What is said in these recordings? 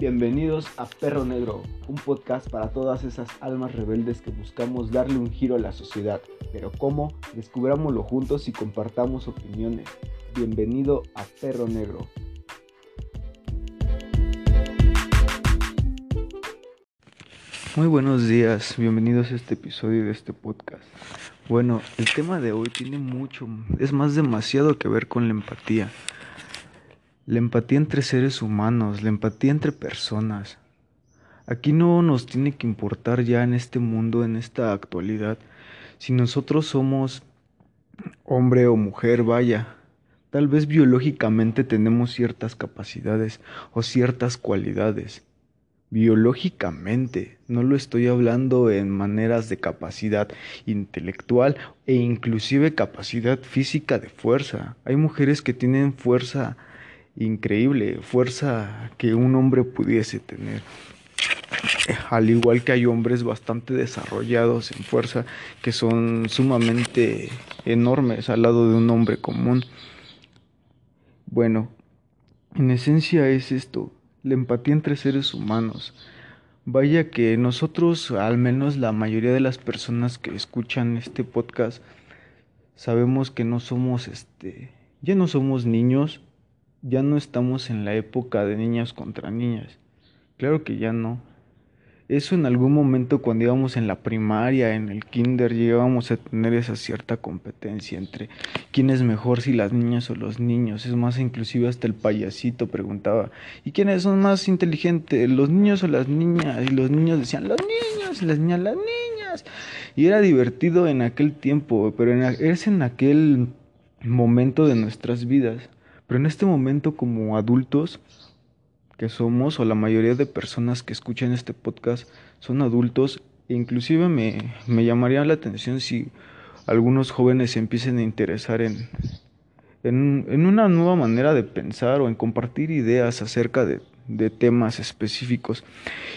Bienvenidos a Perro Negro, un podcast para todas esas almas rebeldes que buscamos darle un giro a la sociedad. Pero ¿cómo? Descubrámoslo juntos y compartamos opiniones. Bienvenido a Perro Negro. Muy buenos días, bienvenidos a este episodio de este podcast. Bueno, el tema de hoy tiene mucho, es más demasiado que ver con la empatía. La empatía entre seres humanos, la empatía entre personas. Aquí no nos tiene que importar ya en este mundo, en esta actualidad, si nosotros somos hombre o mujer, vaya. Tal vez biológicamente tenemos ciertas capacidades o ciertas cualidades. Biológicamente, no lo estoy hablando en maneras de capacidad intelectual e inclusive capacidad física de fuerza. Hay mujeres que tienen fuerza increíble, fuerza que un hombre pudiese tener. Al igual que hay hombres bastante desarrollados en fuerza que son sumamente enormes al lado de un hombre común. Bueno, en esencia es esto, la empatía entre seres humanos. Vaya que nosotros, al menos la mayoría de las personas que escuchan este podcast, sabemos que no somos este, ya no somos niños, ya no estamos en la época de niñas contra niñas. Claro que ya no. Eso en algún momento cuando íbamos en la primaria, en el kinder, llegábamos a tener esa cierta competencia entre quién es mejor, si las niñas o los niños. Es más, inclusive hasta el payasito preguntaba, ¿y quiénes son más inteligentes, los niños o las niñas? Y los niños decían, los niños, y las niñas, las niñas. Y era divertido en aquel tiempo, pero es en aquel momento de nuestras vidas. Pero en este momento como adultos que somos, o la mayoría de personas que escuchan este podcast son adultos, e inclusive me, me llamaría la atención si algunos jóvenes se empiecen a interesar en, en, una nueva manera de pensar o en compartir ideas acerca de, temas específicos.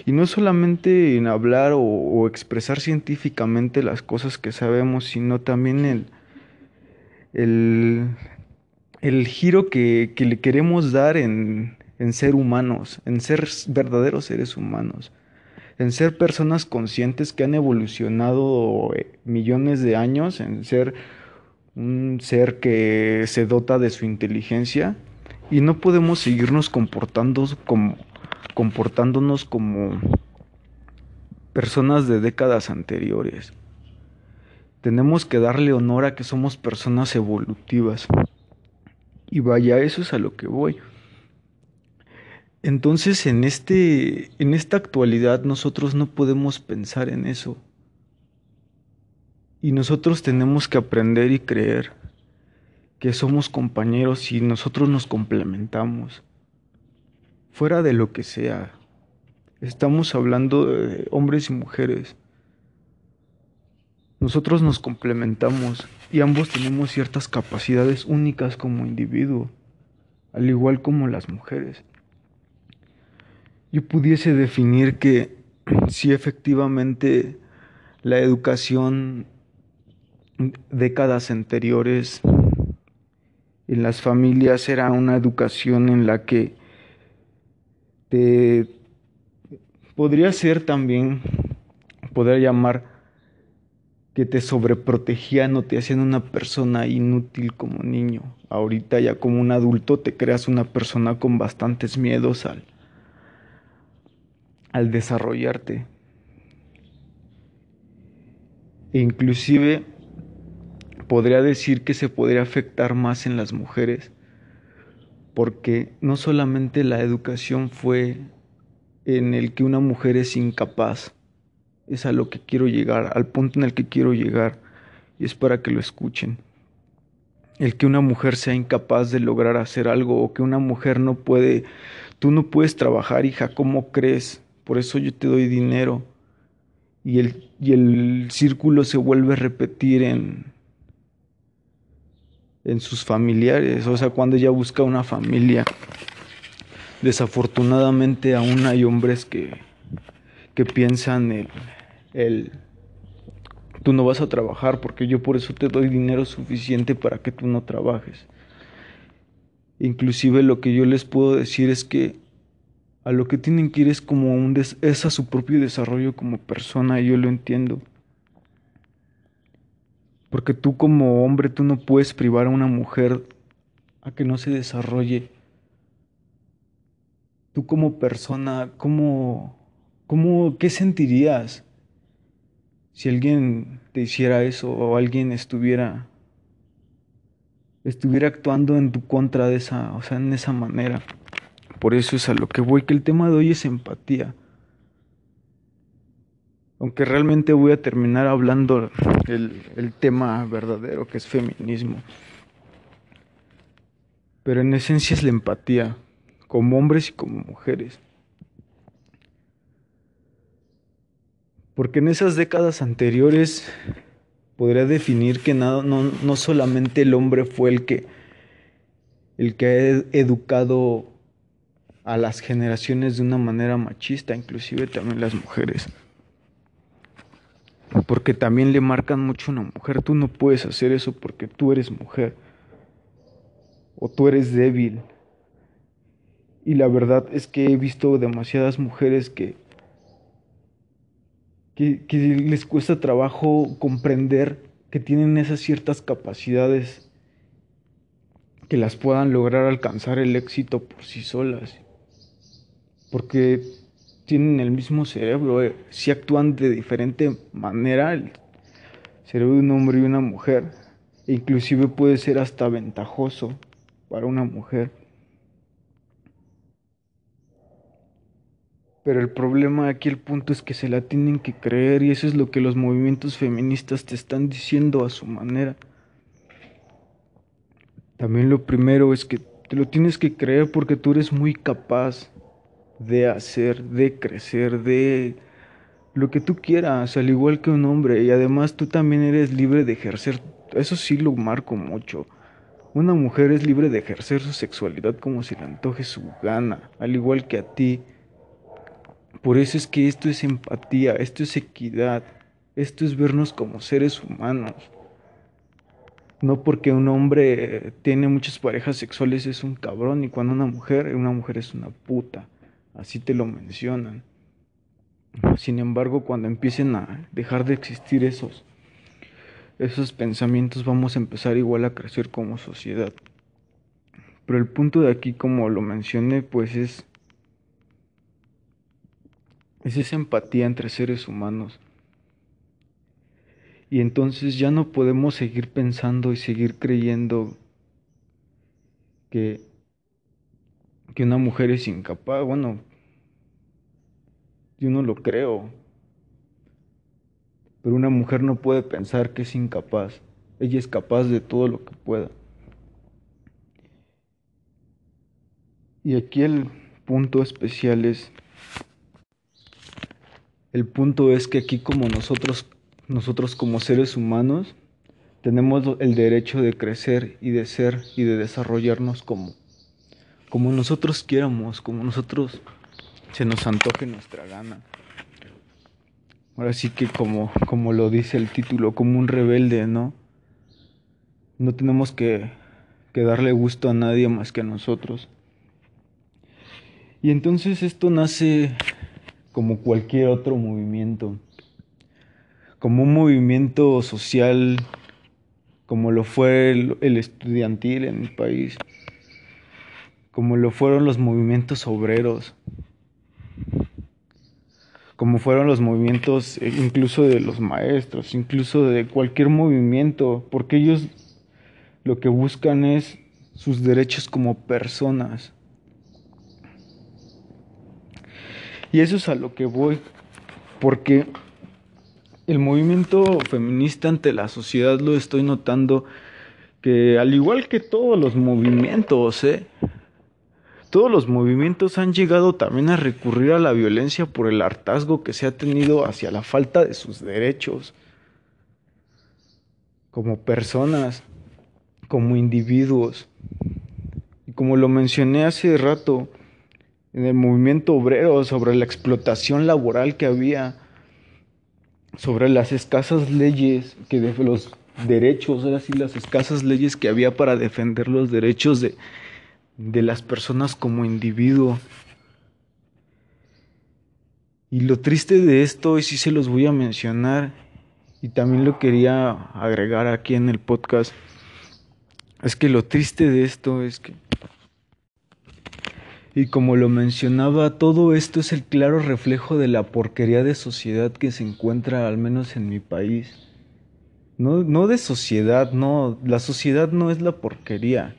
Y no solamente en hablar o, expresar científicamente las cosas que sabemos, sino también el, el, el giro que, le queremos dar en, en ser humanos, en ser verdaderos seres humanos, en ser personas conscientes que han evolucionado eh, millones de años, en ser un ser que se dota de su inteligencia y no podemos seguirnos comportando como, comportándonos como personas de décadas anteriores. Tenemos que darle honor a que somos personas evolutivas. Y vaya, eso es a lo que voy. Entonces, en este en esta actualidad nosotros no podemos pensar en eso. Y nosotros tenemos que aprender y creer que somos compañeros y nosotros nos complementamos. Fuera de lo que sea. Estamos hablando de hombres y mujeres. Nosotros nos complementamos y ambos tenemos ciertas capacidades únicas como individuo, al igual como las mujeres. Yo pudiese definir que si efectivamente la educación décadas anteriores en las familias era una educación en la que te podría ser también, podría llamar que te sobreprotegían o te hacían una persona inútil como niño. Ahorita ya como un adulto te creas una persona con bastantes miedos al, al desarrollarte. E inclusive podría decir que se podría afectar más en las mujeres porque no solamente la educación fue en el que una mujer es incapaz, es a lo que quiero llegar, al punto en el que quiero llegar, y es para que lo escuchen. El que una mujer sea incapaz de lograr hacer algo o que una mujer no puede, tú no puedes trabajar, hija, ¿cómo crees? Por eso yo te doy dinero. Y el, y el círculo se vuelve a repetir en, en sus familiares, o sea, cuando ella busca una familia. Desafortunadamente aún hay hombres que, que piensan el, el, tú no vas a trabajar porque yo por eso te doy dinero suficiente para que tú no trabajes. Inclusive lo que yo les puedo decir es que a lo que tienen que ir es como un es a su propio desarrollo como persona, y yo lo entiendo. Porque tú como hombre, tú no puedes privar a una mujer a que no se desarrolle. Tú como persona, ¿cómo, cómo, qué sentirías si alguien te hiciera eso o alguien estuviera estuviera actuando en tu contra de esa, o sea, en esa manera? Por eso es a lo que voy, que el tema de hoy es empatía. Aunque realmente voy a terminar hablando el, el tema verdadero, que es feminismo. Pero en esencia es la empatía, como hombres y como mujeres. Porque en esas décadas anteriores podría definir que no, no, no solamente el hombre fue el que, el que ha educado a las generaciones de una manera machista, inclusive también las mujeres. Porque también le marcan mucho a una mujer, tú no puedes hacer eso porque tú eres mujer o tú eres débil. Y la verdad es que he visto demasiadas mujeres que, que, les cuesta trabajo comprender que tienen esas ciertas capacidades que las puedan lograr alcanzar el éxito por sí solas porque tienen el mismo cerebro, eh, si actúan de diferente manera el cerebro de un hombre y una mujer, e inclusive puede ser hasta ventajoso para una mujer. Pero el problema aquí, el punto es que se la tienen que creer y eso es lo que los movimientos feministas te están diciendo a su manera. También lo primero es que te lo tienes que creer porque tú eres muy capaz de hacer, de crecer, de lo que tú quieras, al igual que un hombre, y además tú también eres libre de ejercer, eso sí lo marco mucho. Una mujer es libre de ejercer su sexualidad como se le antoje su gana, al igual que a ti. Por eso es que esto es empatía, esto es equidad, esto es vernos como seres humanos. No porque un hombre tiene muchas parejas sexuales es un cabrón y cuando una mujer, una mujer es una puta así te lo mencionan. Sin embargo, cuando empiecen a dejar de existir esos, esos pensamientos, vamos a empezar igual a crecer como sociedad. Pero el punto de aquí, como lo mencioné, pues es, es esa empatía entre seres humanos. Y entonces ya no podemos seguir pensando y seguir creyendo que que una mujer es incapaz, bueno, yo no lo creo. Pero una mujer no puede pensar que es incapaz. Ella es capaz de todo lo que pueda. Y aquí el punto especial es, el punto es que aquí como nosotros, nosotros como seres humanos, tenemos el derecho de crecer y de ser y de desarrollarnos como como nosotros quieramos, como nosotros se nos antoje nuestra gana. Ahora sí que como, como lo dice el título, como un rebelde, ¿no? No tenemos que, que darle gusto a nadie más que a nosotros. Y entonces esto nace como cualquier otro movimiento, como un movimiento social, como lo fue el, estudiantil en mi país como lo fueron los movimientos obreros, como fueron los movimientos eh, incluso de los maestros, incluso de cualquier movimiento, porque ellos lo que buscan es sus derechos como personas. Y eso es a lo que voy, porque el movimiento feminista ante la sociedad lo estoy notando que al igual que todos los movimientos, ¿eh? Todos los movimientos han llegado también a recurrir a la violencia por el hartazgo que se ha tenido hacia la falta de sus derechos como personas, como individuos. Y como lo mencioné hace rato, en el movimiento obrero sobre la explotación laboral que había, sobre las escasas leyes que los derechos, ahora las escasas leyes que había para defender los derechos de de las personas como individuo. Y lo triste de esto, y sí se los voy a mencionar, y también lo quería agregar aquí en el podcast, es que lo triste de esto es que, y como lo mencionaba, todo esto es el claro reflejo de la porquería de sociedad que se encuentra al menos en mi país. No, no de sociedad, no, la sociedad no es la porquería.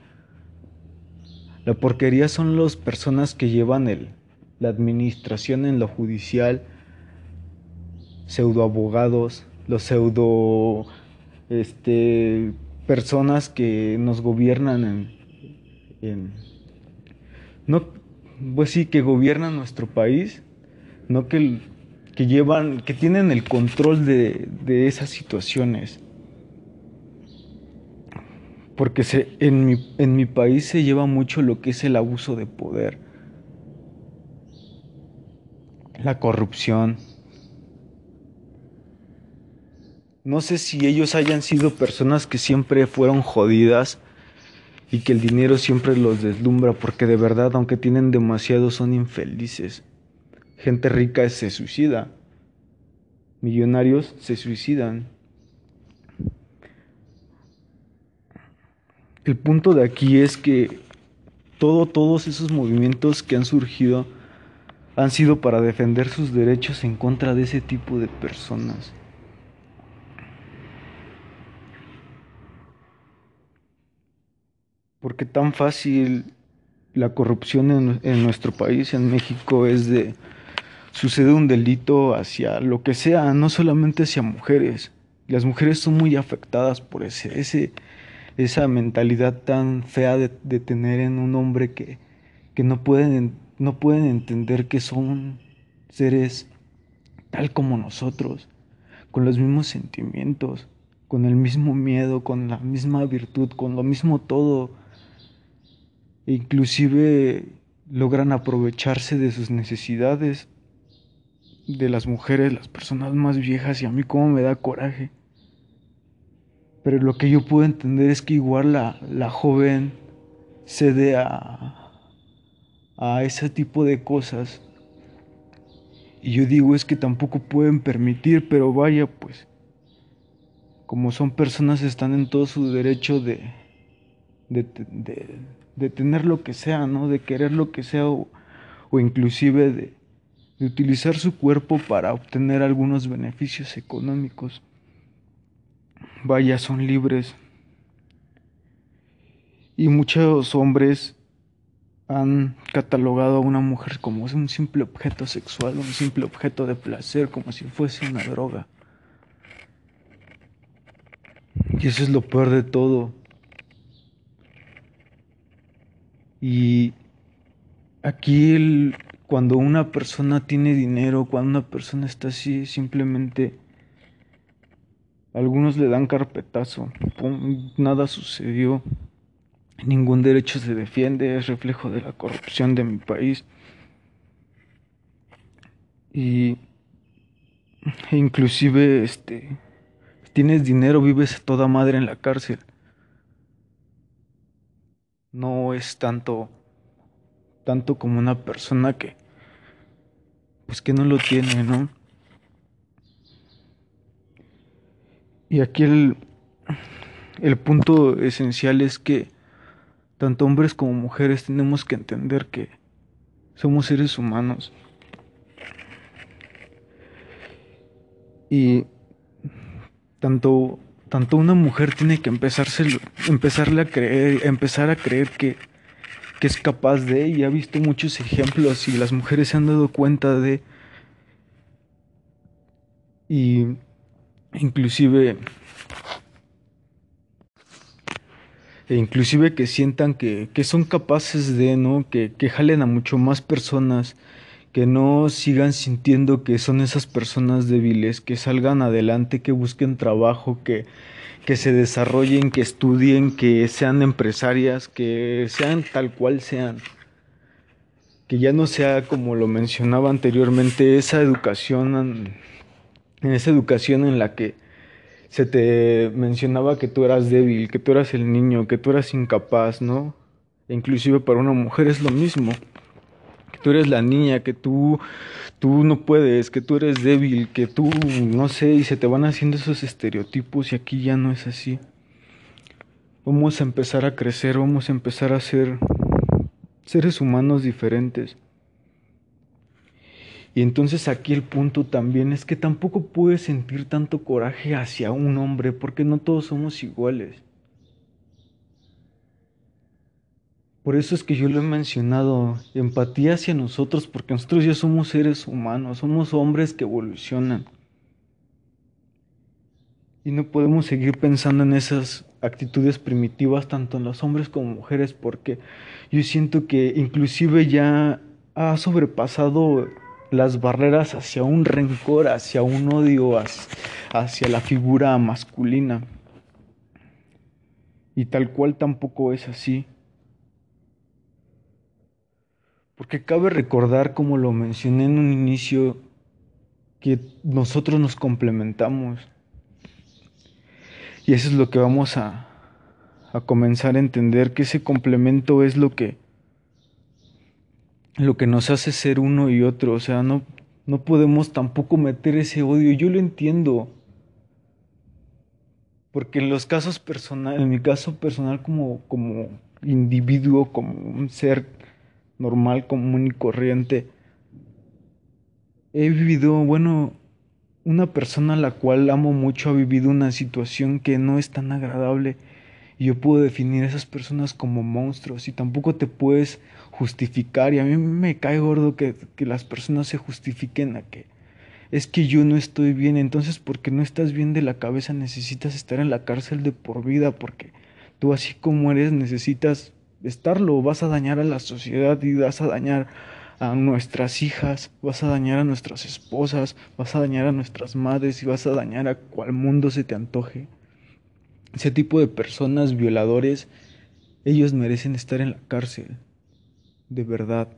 La porquería son las personas que llevan el, la administración en lo judicial, pseudoabogados, los pseudo este, personas que nos gobiernan en, en, no pues sí que gobiernan nuestro país no que, que llevan que tienen el control de, de esas situaciones. Porque se, en, mi, en mi país se lleva mucho lo que es el abuso de poder. La corrupción. No sé si ellos hayan sido personas que siempre fueron jodidas y que el dinero siempre los deslumbra porque de verdad, aunque tienen demasiado, son infelices. Gente rica se suicida. Millonarios se suicidan. El punto de aquí es que todo, todos esos movimientos que han surgido han sido para defender sus derechos en contra de ese tipo de personas. Porque tan fácil la corrupción en, en, nuestro país, en México, es de... Sucede un delito hacia lo que sea, no solamente hacia mujeres. Las mujeres son muy afectadas por ese, ese, esa mentalidad tan fea de, de tener en un hombre que, que no pueden no pueden entender que son seres tal como nosotros, con los mismos sentimientos, con el mismo miedo, con la misma virtud, con lo mismo todo. Inclusive logran aprovecharse de sus necesidades, de las mujeres, las personas más viejas, y a mí como me da coraje. Pero lo que yo puedo entender es que igual la, la joven cede a, a ese tipo de cosas. Y yo digo es que tampoco pueden permitir, pero vaya pues, como son personas están en todo su derecho de, de, de, tener lo que sea, ¿no? De querer lo que sea o, o inclusive de, de utilizar su cuerpo para obtener algunos beneficios económicos. Vaya, son libres. Y muchos hombres han catalogado a una mujer como un simple objeto sexual, un simple objeto de placer, como si fuese una droga. Y eso es lo peor de todo. Y aquí cuando una persona tiene dinero, cuando una persona está así, simplemente algunos le dan carpetazo, nada sucedió. Ningún derecho se defiende, es reflejo de la corrupción de mi país. Y inclusive este tienes dinero, vives toda madre en la cárcel. No es tanto tanto como una persona que pues que no lo tiene, ¿no? Y aquí el el punto esencial es que tanto hombres como mujeres tenemos que entender que somos seres humanos. Y tanto, tanto una mujer tiene que empezarse, empezarle a creer, empezar a creer que, que es capaz de, y ha visto muchos ejemplos y las mujeres se han dado cuenta de, y inclusive e inclusive que sientan que, que son capaces de, ¿no? Que, que jalen a mucho más personas, que no sigan sintiendo que son esas personas débiles, que salgan adelante, que busquen trabajo, que, que se desarrollen, que estudien, que sean empresarias, que sean tal cual sean. Que ya no sea como lo mencionaba anteriormente, esa educación, en esa educación en la que se te mencionaba que tú eras débil, que tú eras el niño, que tú eras incapaz, ¿no? E inclusive para una mujer es lo mismo. Tú eres la niña, que tú, tú no puedes, que tú eres débil, que tú, no sé, y se te van haciendo esos estereotipos y aquí ya no es así. Vamos a empezar a crecer, vamos a empezar a ser seres humanos diferentes. Y entonces aquí el punto también es que tampoco puedes sentir tanto coraje hacia un hombre porque no todos somos iguales. Por eso es que yo lo he mencionado, empatía hacia nosotros, porque nosotros ya somos seres humanos, somos hombres que evolucionan. Y no podemos seguir pensando en esas actitudes primitivas, tanto en los hombres como mujeres, porque yo siento que inclusive ya ha sobrepasado las barreras hacia un rencor, hacia un odio, hacia la figura masculina. Y tal cual tampoco es así. Porque cabe recordar, como lo mencioné en un inicio, que nosotros nos complementamos. Y eso es lo que vamos a, a comenzar a entender, que ese complemento es lo que, lo que nos hace ser uno y otro. O sea, no, no podemos tampoco meter ese odio. Yo lo entiendo. Porque en los casos personales, en mi caso personal como, como individuo, como un ser normal, común y corriente. He vivido, bueno, una persona a la cual amo mucho ha vivido una situación que no es tan agradable. Y yo puedo definir a esas personas como monstruos y tampoco te puedes justificar. Y a mí me cae gordo que, que las personas se justifiquen a que es que yo no estoy bien, entonces porque no estás bien de la cabeza necesitas estar en la cárcel de por vida porque tú así como eres necesitas estarlo, vas a dañar a la sociedad y vas a dañar a nuestras hijas, vas a dañar a nuestras esposas, vas a dañar a nuestras madres y vas a dañar a cual mundo se te antoje. Ese tipo de personas violadores, ellos merecen estar en la cárcel. De verdad,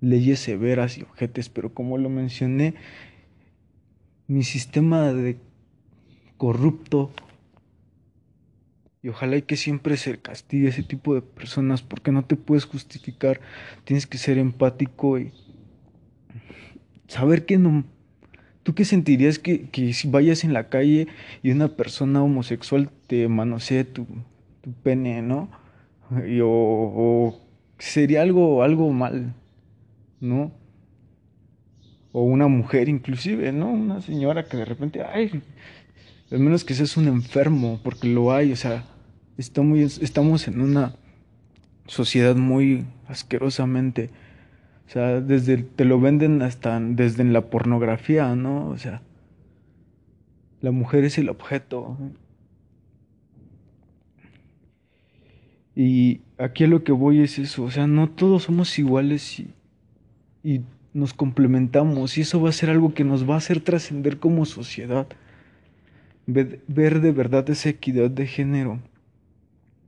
leyes severas y objetes, pero como lo mencioné, mi sistema de corrupto y ojalá y que siempre se castigue ese tipo de personas porque no te puedes justificar. Tienes que ser empático y saber que no... ¿Tú qué sentirías que, que si vayas en la calle y una persona homosexual te manosee tu, tu pene, ¿no? Y, o, o sería algo, algo mal, ¿no? O una mujer inclusive, ¿no? Una señora que de repente, ay, al menos que seas un enfermo, porque lo hay, o sea, estamos en una sociedad muy asquerosamente, o sea, desde te lo venden hasta desde en la pornografía, ¿no? O sea, la mujer es el objeto. Y aquí a lo que voy es eso, o sea, no todos somos iguales y, y nos complementamos y eso va a ser algo que nos va a hacer trascender como sociedad, ver, ver de verdad esa equidad de género.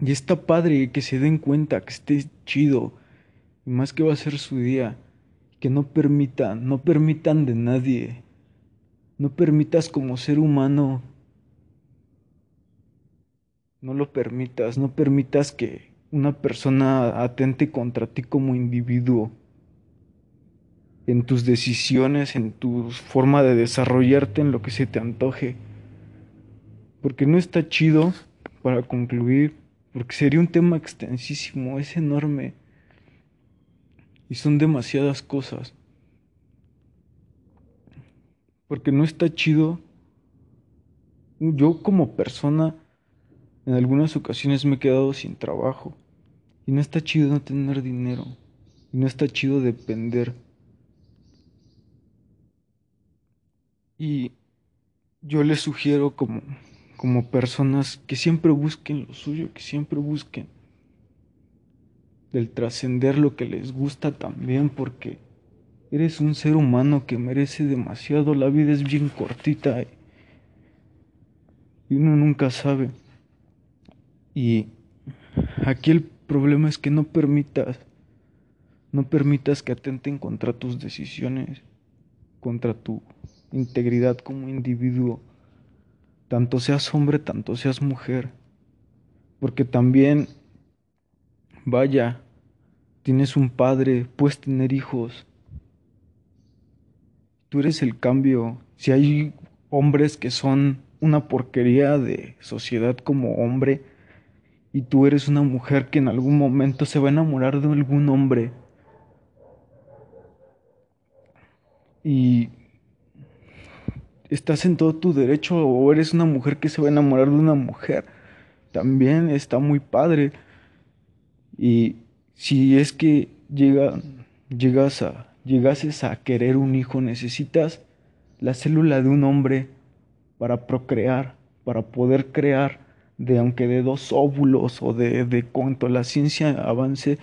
Y está padre que se den cuenta, que esté chido. Y más que va a ser su día. Que no permitan, no permitan de nadie. No permitas como ser humano. No lo permitas, no permitas que una persona atente contra ti como individuo. En tus decisiones, en tu forma de desarrollarte, en lo que se te antoje. Porque no está chido, para concluir, porque sería un tema extensísimo, es enorme. Y son demasiadas cosas. Porque no está chido. Yo como persona en algunas ocasiones me he quedado sin trabajo. Y no está chido no tener dinero. Y no está chido depender. Y yo les sugiero como como personas que siempre busquen lo suyo, que siempre busquen del trascender lo que les gusta también, porque eres un ser humano que merece demasiado, la vida es bien cortita y uno nunca sabe. Y aquí el problema es que no permitas, no permitas que atenten contra tus decisiones, contra tu integridad como individuo tanto seas hombre, tanto seas mujer. Porque también, vaya, tienes un padre, puedes tener hijos. Tú eres el cambio. Si hay hombres que son una porquería de sociedad como hombre, y tú eres una mujer que en algún momento se va a enamorar de algún hombre, y estás en todo tu derecho o eres una mujer que se va a enamorar de una mujer. También está muy padre. Y si es que llega, llegas a, llegases a querer un hijo, necesitas la célula de un hombre para procrear, para poder crear, de aunque de dos óvulos o de, de cuanto la ciencia avance,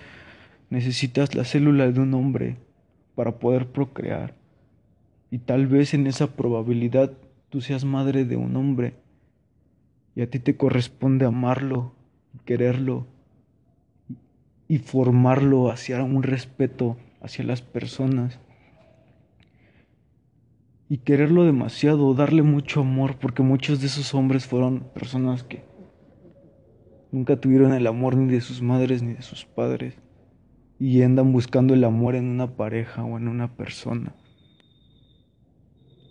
necesitas la célula de un hombre para poder procrear y tal vez en esa probabilidad tú seas madre de un hombre y a ti te corresponde amarlo, quererlo y formarlo hacia un respeto hacia las personas y quererlo demasiado, darle mucho amor, porque muchos de esos hombres fueron personas que nunca tuvieron el amor ni de sus madres ni de sus padres y andan buscando el amor en una pareja o en una persona.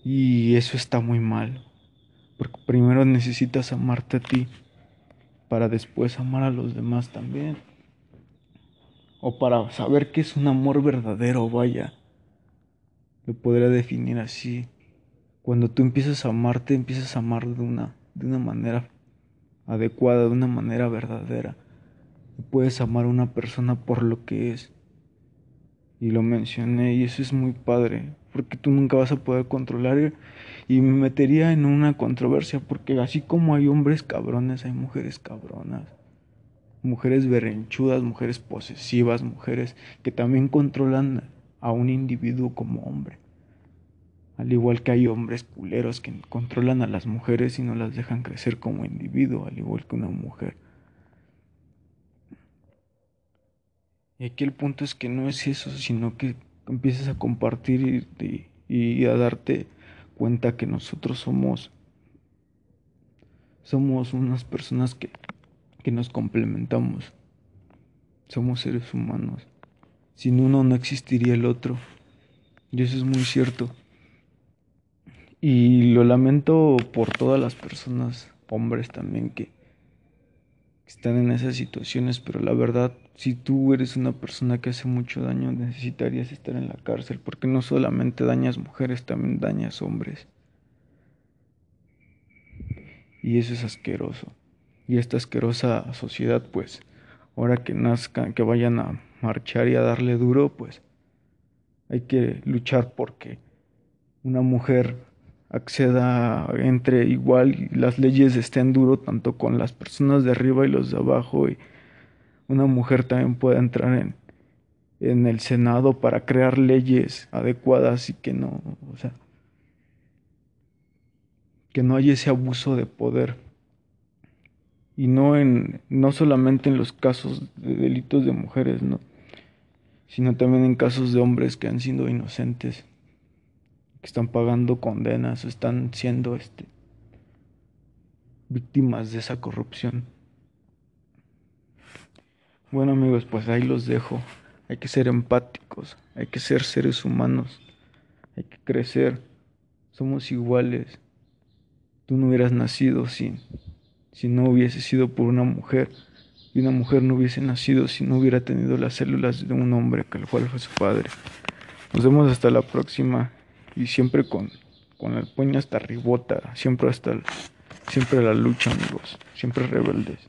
Y eso está muy mal. Porque primero necesitas amarte a ti para después amar a los demás también. O para saber qué es un amor verdadero, vaya. Lo podría definir así. Cuando tú empiezas a amarte, empiezas a amar de una, de una manera adecuada, de una manera verdadera. Y puedes amar a una persona por lo que es. Y lo mencioné y eso es muy padre porque tú nunca vas a poder controlar y me metería en una controversia porque así como hay hombres cabrones, hay mujeres cabronas. Mujeres berrenchudas, mujeres posesivas, mujeres que también controlan a un individuo como hombre. Al igual que hay hombres culeros que controlan a las mujeres y no las dejan crecer como individuo, al igual que una mujer. Y aquí el punto es que no es eso, sino que empieces a compartir y, a darte cuenta que nosotros somos somos unas personas que, que nos complementamos. Somos seres humanos. Sin uno no existiría el otro. Y eso es muy cierto. Y lo lamento por todas las personas, hombres también, que, están en esas situaciones, pero la verdad, si tú eres una persona que hace mucho daño, necesitarías estar en la cárcel, porque no solamente dañas mujeres, también dañas hombres. Y eso es asqueroso. Y esta asquerosa sociedad, pues, ahora que nazcan, que vayan a marchar y a darle duro, pues, hay que luchar porque una mujer acceda entre igual y las leyes estén duro tanto con las personas de arriba y los de abajo y una mujer también pueda entrar en, en el Senado para crear leyes adecuadas y que no, o sea, que no haya ese abuso de poder. Y no en no solamente en los casos de delitos de mujeres, no, sino también en casos de hombres que han sido inocentes que están pagando condenas están siendo este, víctimas de esa corrupción. Bueno amigos, pues ahí los dejo. Hay que ser empáticos, hay que ser seres humanos, hay que crecer. Somos iguales. Tú no hubieras nacido si, si no hubiese sido por una mujer. Y una mujer no hubiese nacido si no hubiera tenido las células de un hombre, que el cual fue su padre. Nos vemos hasta la próxima y siempre con, con el puño hasta ribota, siempre hasta siempre la lucha, amigos, siempre rebeldes.